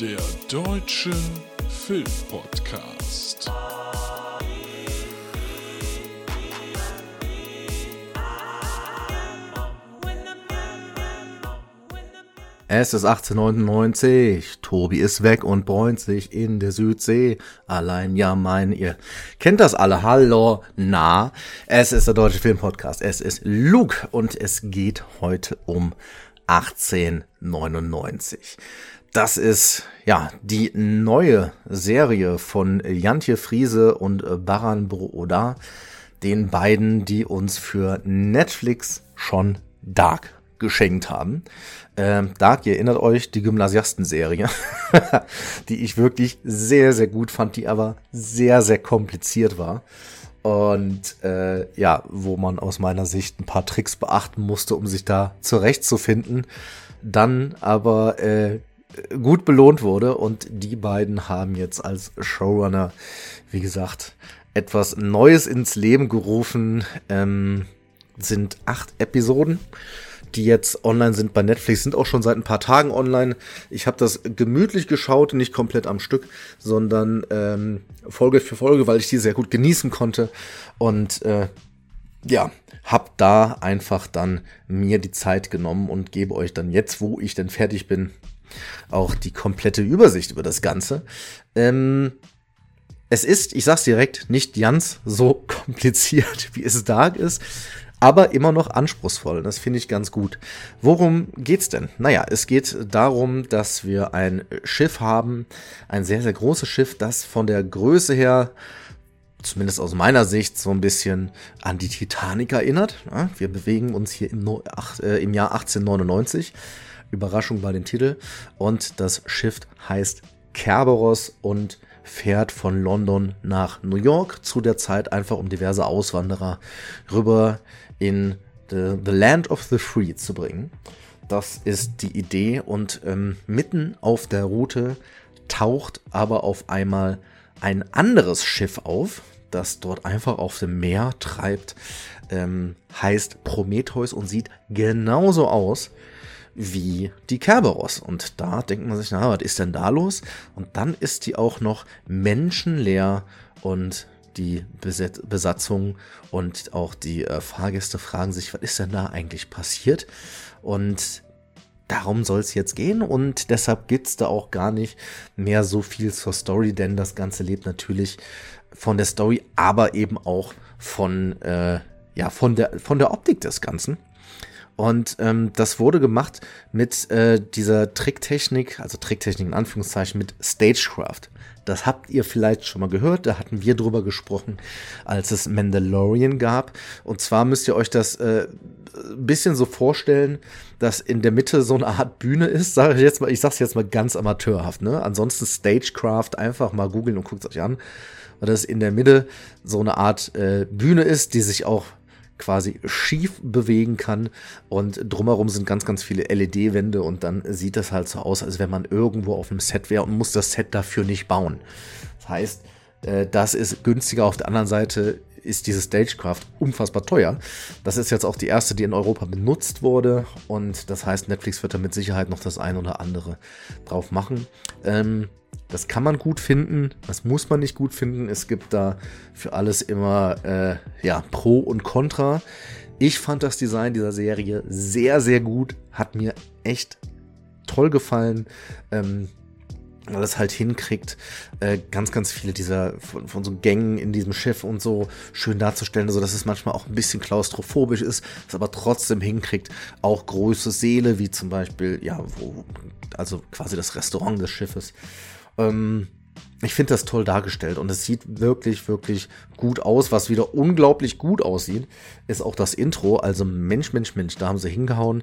Der Deutsche Filmpodcast. Es ist 1899, Tobi ist weg und bräunt sich in der Südsee. Allein ja mein, ihr kennt das alle, hallo, na, es ist der Deutsche Filmpodcast, es ist Luke und es geht heute um 1899. Das ist ja die neue Serie von Jantje Friese und Baran Brouda, den beiden, die uns für Netflix schon Dark geschenkt haben. Ähm, Dark, ihr erinnert euch, die Gymnasiasten-Serie, die ich wirklich sehr, sehr gut fand, die aber sehr, sehr kompliziert war. Und äh, ja, wo man aus meiner Sicht ein paar Tricks beachten musste, um sich da zurechtzufinden. Dann aber äh, gut belohnt wurde und die beiden haben jetzt als Showrunner, wie gesagt, etwas Neues ins Leben gerufen. Ähm, sind acht Episoden die jetzt online sind bei Netflix, sind auch schon seit ein paar Tagen online. Ich habe das gemütlich geschaut, nicht komplett am Stück, sondern ähm, Folge für Folge, weil ich die sehr gut genießen konnte. Und äh, ja, hab da einfach dann mir die Zeit genommen und gebe euch dann jetzt, wo ich denn fertig bin, auch die komplette Übersicht über das Ganze. Ähm, es ist, ich sag's direkt, nicht ganz so kompliziert, wie es Dark ist aber immer noch anspruchsvoll. Das finde ich ganz gut. Worum geht's denn? Naja, es geht darum, dass wir ein Schiff haben, ein sehr, sehr großes Schiff, das von der Größe her zumindest aus meiner Sicht, so ein bisschen an die Titanic erinnert. Wir bewegen uns hier im, äh, im, Jahr 1899. Überraschung bei dem Titel. Und das Schiff heißt Kerberos und fährt von London nach New York zu der Zeit einfach um diverse Auswanderer rüber in the, the Land of the Free zu bringen. Das ist die Idee und ähm, mitten auf der Route taucht aber auf einmal ein anderes Schiff auf, das dort einfach auf dem Meer treibt, ähm, heißt Prometheus und sieht genauso aus wie die Kerberos. Und da denkt man sich, na, was ist denn da los? Und dann ist die auch noch menschenleer und die Besatzung und auch die äh, Fahrgäste fragen sich, was ist denn da eigentlich passiert? Und darum soll es jetzt gehen und deshalb gibt es da auch gar nicht mehr so viel zur Story, denn das Ganze lebt natürlich von der Story, aber eben auch von, äh, ja, von, der, von der Optik des Ganzen. Und ähm, das wurde gemacht mit äh, dieser Tricktechnik, also Tricktechnik in Anführungszeichen, mit Stagecraft. Das habt ihr vielleicht schon mal gehört, da hatten wir drüber gesprochen, als es Mandalorian gab. Und zwar müsst ihr euch das äh, ein bisschen so vorstellen, dass in der Mitte so eine Art Bühne ist. Sag ich jetzt mal, ich sag's jetzt mal ganz amateurhaft, ne? Ansonsten Stagecraft einfach mal googeln und guckt euch an. Weil das in der Mitte so eine Art äh, Bühne ist, die sich auch quasi schief bewegen kann und drumherum sind ganz, ganz viele LED-Wände und dann sieht das halt so aus, als wenn man irgendwo auf einem Set wäre und muss das Set dafür nicht bauen. Das heißt, äh, das ist günstiger. Auf der anderen Seite ist diese Stagecraft unfassbar teuer. Das ist jetzt auch die erste, die in Europa benutzt wurde und das heißt, Netflix wird da mit Sicherheit noch das ein oder andere drauf machen. Ähm, das kann man gut finden, das muss man nicht gut finden. Es gibt da für alles immer äh, ja, Pro und Contra. Ich fand das Design dieser Serie sehr, sehr gut. Hat mir echt toll gefallen. Ähm, weil es halt hinkriegt, äh, ganz, ganz viele dieser von, von, so Gängen in diesem Schiff und so schön darzustellen, so dass es manchmal auch ein bisschen klaustrophobisch ist, es aber trotzdem hinkriegt, auch große Seele, wie zum Beispiel, ja, wo, also quasi das Restaurant des Schiffes, ähm, ich finde das toll dargestellt und es sieht wirklich, wirklich gut aus. Was wieder unglaublich gut aussieht, ist auch das Intro. Also Mensch, Mensch, Mensch, da haben sie hingehauen.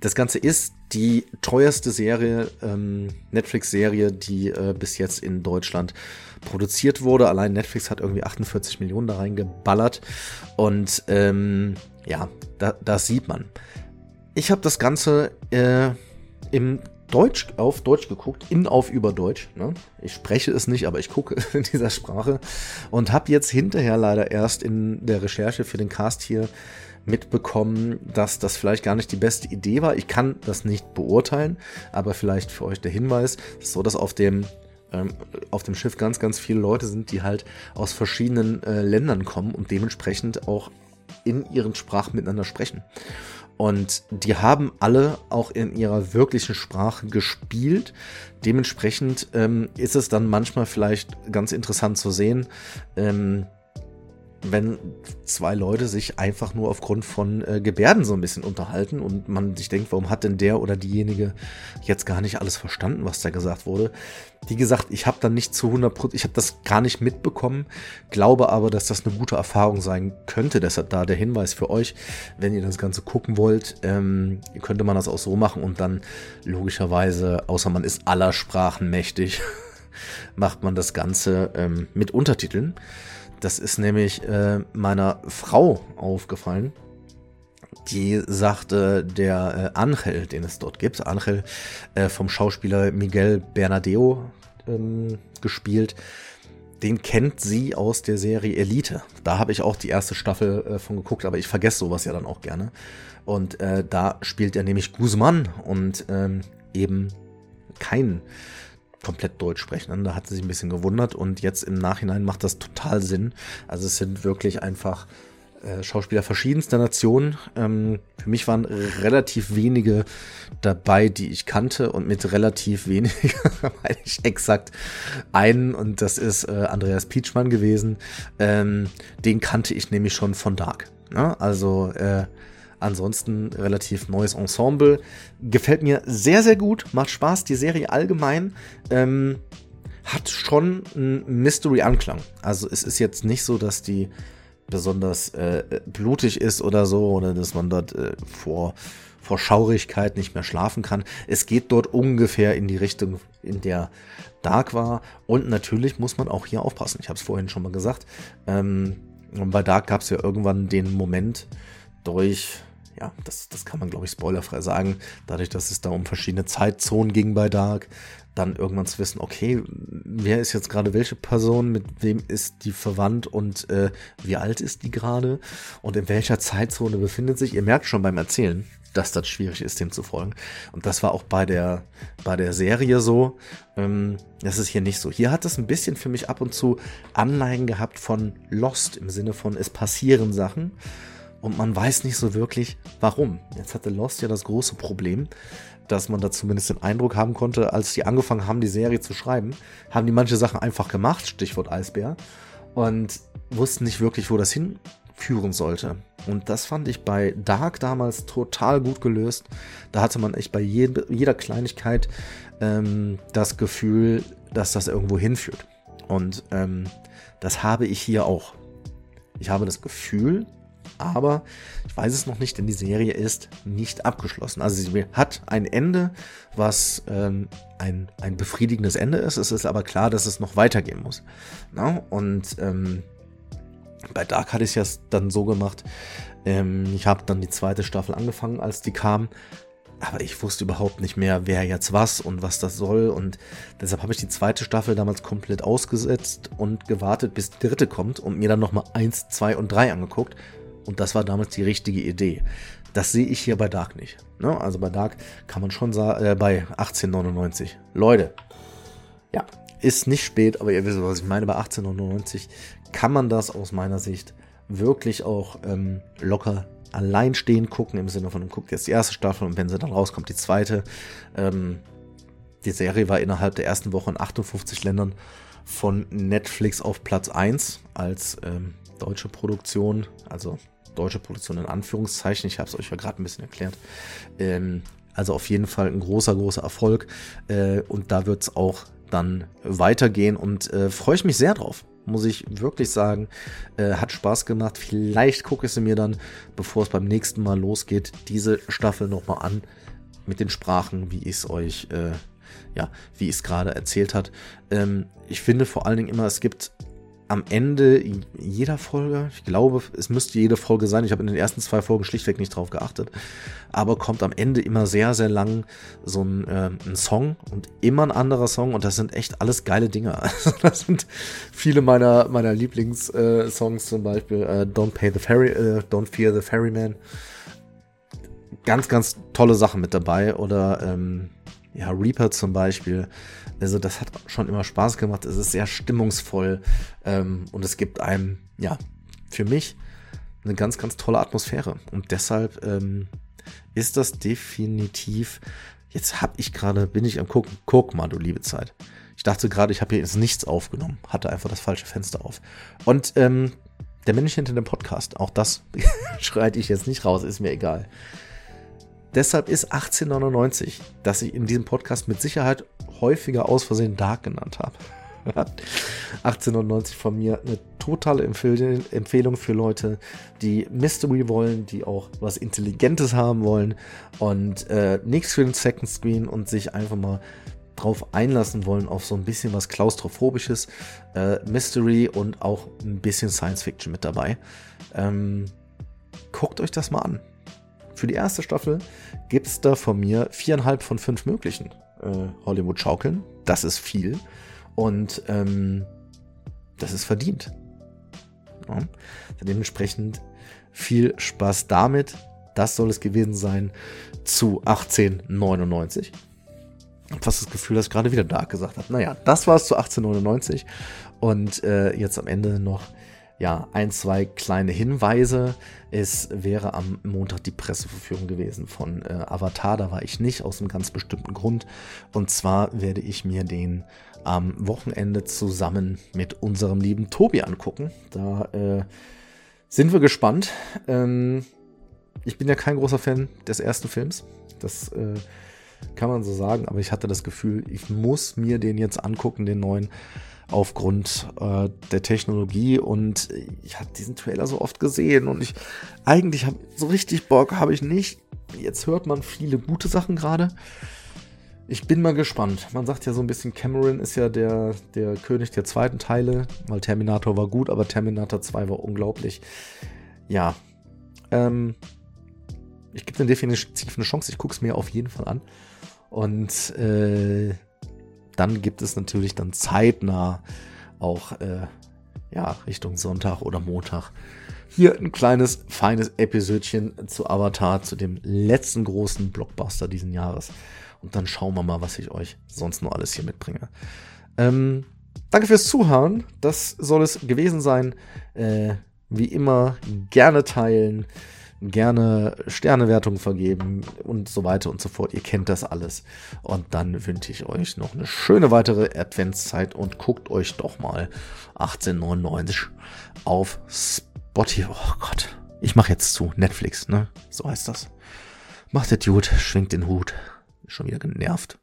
Das Ganze ist die teuerste Serie, ähm, Netflix-Serie, die äh, bis jetzt in Deutschland produziert wurde. Allein Netflix hat irgendwie 48 Millionen da reingeballert. Und ähm, ja, da, das sieht man. Ich habe das Ganze äh, im Deutsch auf Deutsch geguckt, in auf über Deutsch. Ne? Ich spreche es nicht, aber ich gucke in dieser Sprache und habe jetzt hinterher leider erst in der Recherche für den Cast hier mitbekommen, dass das vielleicht gar nicht die beste Idee war. Ich kann das nicht beurteilen, aber vielleicht für euch der Hinweis, so dass auf dem ähm, auf dem Schiff ganz, ganz viele Leute sind, die halt aus verschiedenen äh, Ländern kommen und dementsprechend auch in ihren Sprachen miteinander sprechen. Und die haben alle auch in ihrer wirklichen Sprache gespielt. Dementsprechend ähm, ist es dann manchmal vielleicht ganz interessant zu sehen, ähm, wenn zwei Leute sich einfach nur aufgrund von äh, Gebärden so ein bisschen unterhalten und man sich denkt, warum hat denn der oder diejenige jetzt gar nicht alles verstanden, was da gesagt wurde. Wie gesagt, ich habe dann nicht zu 100% ich habe das gar nicht mitbekommen, glaube aber, dass das eine gute Erfahrung sein könnte. Deshalb da der Hinweis für euch, wenn ihr das Ganze gucken wollt, ähm, könnte man das auch so machen und dann logischerweise, außer man ist aller Sprachen mächtig, macht man das Ganze ähm, mit Untertiteln. Das ist nämlich äh, meiner Frau aufgefallen. Die sagte, der äh, Angel, den es dort gibt, Angel äh, vom Schauspieler Miguel Bernadeo ähm, gespielt, den kennt sie aus der Serie Elite. Da habe ich auch die erste Staffel äh, von geguckt, aber ich vergesse sowas ja dann auch gerne. Und äh, da spielt er nämlich Guzman und ähm, eben kein komplett Deutsch sprechen. Da hat sie sich ein bisschen gewundert und jetzt im Nachhinein macht das total Sinn. Also es sind wirklich einfach äh, Schauspieler verschiedenster Nationen. Ähm, für mich waren relativ wenige dabei, die ich kannte und mit relativ wenig meine ich exakt einen und das ist äh, Andreas Pietschmann gewesen. Ähm, den kannte ich nämlich schon von Dark. Ne? Also äh, Ansonsten relativ neues Ensemble. Gefällt mir sehr, sehr gut. Macht Spaß. Die Serie allgemein ähm, hat schon einen Mystery-Anklang. Also es ist jetzt nicht so, dass die besonders äh, blutig ist oder so, oder dass man dort äh, vor, vor Schaurigkeit nicht mehr schlafen kann. Es geht dort ungefähr in die Richtung, in der Dark war. Und natürlich muss man auch hier aufpassen. Ich habe es vorhin schon mal gesagt. Ähm, bei Dark gab es ja irgendwann den Moment durch ja, das, das kann man, glaube ich, spoilerfrei sagen. Dadurch, dass es da um verschiedene Zeitzonen ging bei Dark, dann irgendwann zu wissen, okay, wer ist jetzt gerade welche Person, mit wem ist die verwandt und äh, wie alt ist die gerade und in welcher Zeitzone befindet sich. Ihr merkt schon beim Erzählen, dass das schwierig ist, dem zu folgen. Und das war auch bei der, bei der Serie so. Ähm, das ist hier nicht so. Hier hat es ein bisschen für mich ab und zu Anleihen gehabt von Lost im Sinne von es passieren Sachen und man weiß nicht so wirklich, warum. Jetzt hatte Lost ja das große Problem, dass man da zumindest den Eindruck haben konnte, als die angefangen haben, die Serie zu schreiben, haben die manche Sachen einfach gemacht, Stichwort Eisbär, und wussten nicht wirklich, wo das hinführen sollte. Und das fand ich bei Dark damals total gut gelöst. Da hatte man echt bei jede, jeder Kleinigkeit ähm, das Gefühl, dass das irgendwo hinführt. Und ähm, das habe ich hier auch. Ich habe das Gefühl, aber ich weiß es noch nicht, denn die Serie ist nicht abgeschlossen. Also sie hat ein Ende, was ähm, ein, ein befriedigendes Ende ist. Es ist aber klar, dass es noch weitergehen muss. Na? Und ähm, bei Dark hatte ich es dann so gemacht, ähm, ich habe dann die zweite Staffel angefangen, als die kam. Aber ich wusste überhaupt nicht mehr, wer jetzt was und was das soll. Und deshalb habe ich die zweite Staffel damals komplett ausgesetzt und gewartet, bis die dritte kommt und mir dann nochmal eins, zwei und drei angeguckt und das war damals die richtige Idee. Das sehe ich hier bei Dark nicht. Ne? Also bei Dark kann man schon sagen, äh, bei 1899. Leute, ja, ist nicht spät, aber ihr wisst, was ich meine. Bei 1899 kann man das aus meiner Sicht wirklich auch ähm, locker alleinstehend gucken, im Sinne von, guckt jetzt die erste Staffel und wenn sie dann rauskommt, die zweite. Ähm, die Serie war innerhalb der ersten Woche in 58 Ländern von Netflix auf Platz 1 als ähm, deutsche Produktion, also deutsche Produktion in Anführungszeichen. Ich habe es euch ja gerade ein bisschen erklärt. Ähm, also auf jeden Fall ein großer, großer Erfolg. Äh, und da wird es auch dann weitergehen und äh, freue ich mich sehr drauf. Muss ich wirklich sagen, äh, hat Spaß gemacht. Vielleicht gucke ich sie mir dann, bevor es beim nächsten Mal losgeht, diese Staffel nochmal an mit den Sprachen, wie ich es euch, äh, ja, wie ich es gerade erzählt hat. Ähm, ich finde vor allen Dingen immer, es gibt am Ende jeder Folge, ich glaube, es müsste jede Folge sein, ich habe in den ersten zwei Folgen schlichtweg nicht drauf geachtet, aber kommt am Ende immer sehr, sehr lang so ein, äh, ein Song und immer ein anderer Song und das sind echt alles geile Dinge. Also das sind viele meiner, meiner Lieblingssongs äh, zum Beispiel äh, Don't Pay the Ferry, äh, Don't Fear the Ferryman. Ganz, ganz tolle Sachen mit dabei oder ähm, ja, Reaper zum Beispiel. Also das hat schon immer Spaß gemacht. Es ist sehr stimmungsvoll ähm, und es gibt einem, ja, für mich eine ganz, ganz tolle Atmosphäre. Und deshalb ähm, ist das definitiv. Jetzt habe ich gerade, bin ich am gucken. Guck mal, du liebe Zeit. Ich dachte gerade, ich habe hier jetzt nichts aufgenommen, hatte einfach das falsche Fenster auf. Und ähm, der Mensch hinter dem Podcast, auch das schreite ich jetzt nicht raus, ist mir egal. Deshalb ist 1899, dass ich in diesem Podcast mit Sicherheit häufiger aus Versehen Dark genannt habe. 1899 von mir eine totale Empfehlung für Leute, die Mystery wollen, die auch was Intelligentes haben wollen und äh, nichts für den Second Screen und sich einfach mal drauf einlassen wollen auf so ein bisschen was klaustrophobisches, äh, Mystery und auch ein bisschen Science Fiction mit dabei. Ähm, guckt euch das mal an. Für die erste Staffel gibt es da von mir viereinhalb von fünf möglichen äh, Hollywood-Schaukeln. Das ist viel. Und ähm, das ist verdient. Ja. Dementsprechend viel Spaß damit. Das soll es gewesen sein zu 1899. Ich habe fast das Gefühl, dass gerade wieder Dark gesagt habe. Naja, das war es zu 1899. Und äh, jetzt am Ende noch ja, ein, zwei kleine Hinweise. Es wäre am Montag die Presseverführung gewesen von äh, Avatar. Da war ich nicht, aus einem ganz bestimmten Grund. Und zwar werde ich mir den am Wochenende zusammen mit unserem lieben Tobi angucken. Da äh, sind wir gespannt. Ähm, ich bin ja kein großer Fan des ersten Films. Das äh, kann man so sagen, aber ich hatte das Gefühl, ich muss mir den jetzt angucken, den neuen aufgrund äh, der Technologie und ich habe diesen Trailer so oft gesehen und ich eigentlich habe so richtig Bock habe ich nicht. Jetzt hört man viele gute Sachen gerade. Ich bin mal gespannt. Man sagt ja so ein bisschen, Cameron ist ja der, der König der zweiten Teile, weil Terminator war gut, aber Terminator 2 war unglaublich. Ja. Ähm, ich gebe dem definitiv eine Chance. Ich gucke es mir auf jeden Fall an. Und äh, dann gibt es natürlich dann zeitnah auch äh, ja, Richtung Sonntag oder Montag hier ein kleines, feines Episödchen zu Avatar, zu dem letzten großen Blockbuster diesen Jahres. Und dann schauen wir mal, was ich euch sonst noch alles hier mitbringe. Ähm, danke fürs Zuhören. Das soll es gewesen sein. Äh, wie immer, gerne teilen gerne Sternewertungen vergeben und so weiter und so fort. Ihr kennt das alles. Und dann wünsche ich euch noch eine schöne weitere Adventszeit und guckt euch doch mal 1899 auf Spotify. Oh Gott. Ich mache jetzt zu. Netflix, ne? So heißt das. Macht es gut, schwingt den Hut. Schon wieder genervt.